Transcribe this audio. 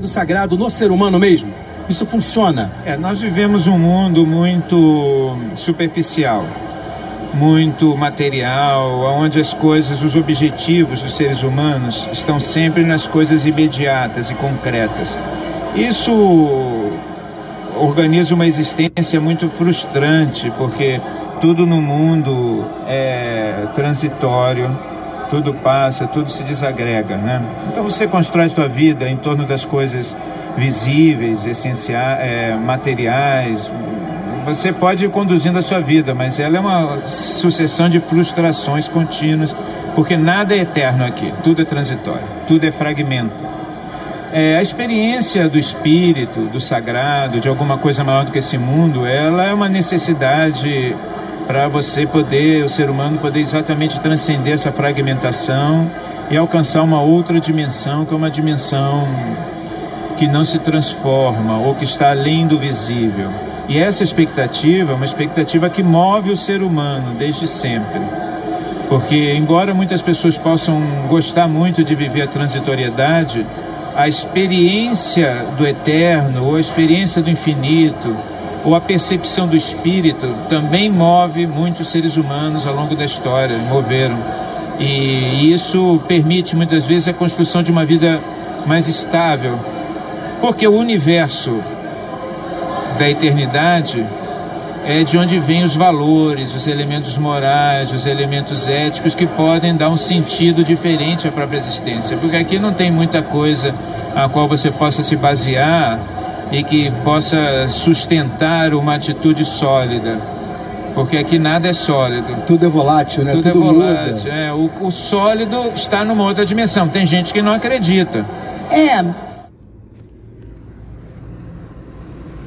Do sagrado no ser humano mesmo? Isso funciona? É, nós vivemos um mundo muito superficial, muito material, onde as coisas, os objetivos dos seres humanos estão sempre nas coisas imediatas e concretas. Isso organiza uma existência muito frustrante, porque tudo no mundo é transitório, tudo passa, tudo se desagrega, né? Então você constrói sua vida em torno das coisas visíveis, essenciais, é, materiais. Você pode ir conduzindo a sua vida, mas ela é uma sucessão de frustrações contínuas, porque nada é eterno aqui, tudo é transitório, tudo é fragmento. É, a experiência do espírito, do sagrado, de alguma coisa maior do que esse mundo, ela é uma necessidade para você poder, o ser humano poder exatamente transcender essa fragmentação e alcançar uma outra dimensão, que é uma dimensão que não se transforma ou que está além do visível. E essa expectativa é uma expectativa que move o ser humano desde sempre. Porque, embora muitas pessoas possam gostar muito de viver a transitoriedade, a experiência do eterno ou a experiência do infinito ou a percepção do espírito também move muitos seres humanos ao longo da história, moveram. E isso permite muitas vezes a construção de uma vida mais estável, porque o universo da eternidade é de onde vêm os valores, os elementos morais, os elementos éticos que podem dar um sentido diferente à própria existência. Porque aqui não tem muita coisa a qual você possa se basear e que possa sustentar uma atitude sólida. Porque aqui nada é sólido. Tudo é volátil, né? Tudo, é Tudo é volátil. É, o, o sólido está numa outra dimensão. Tem gente que não acredita. É,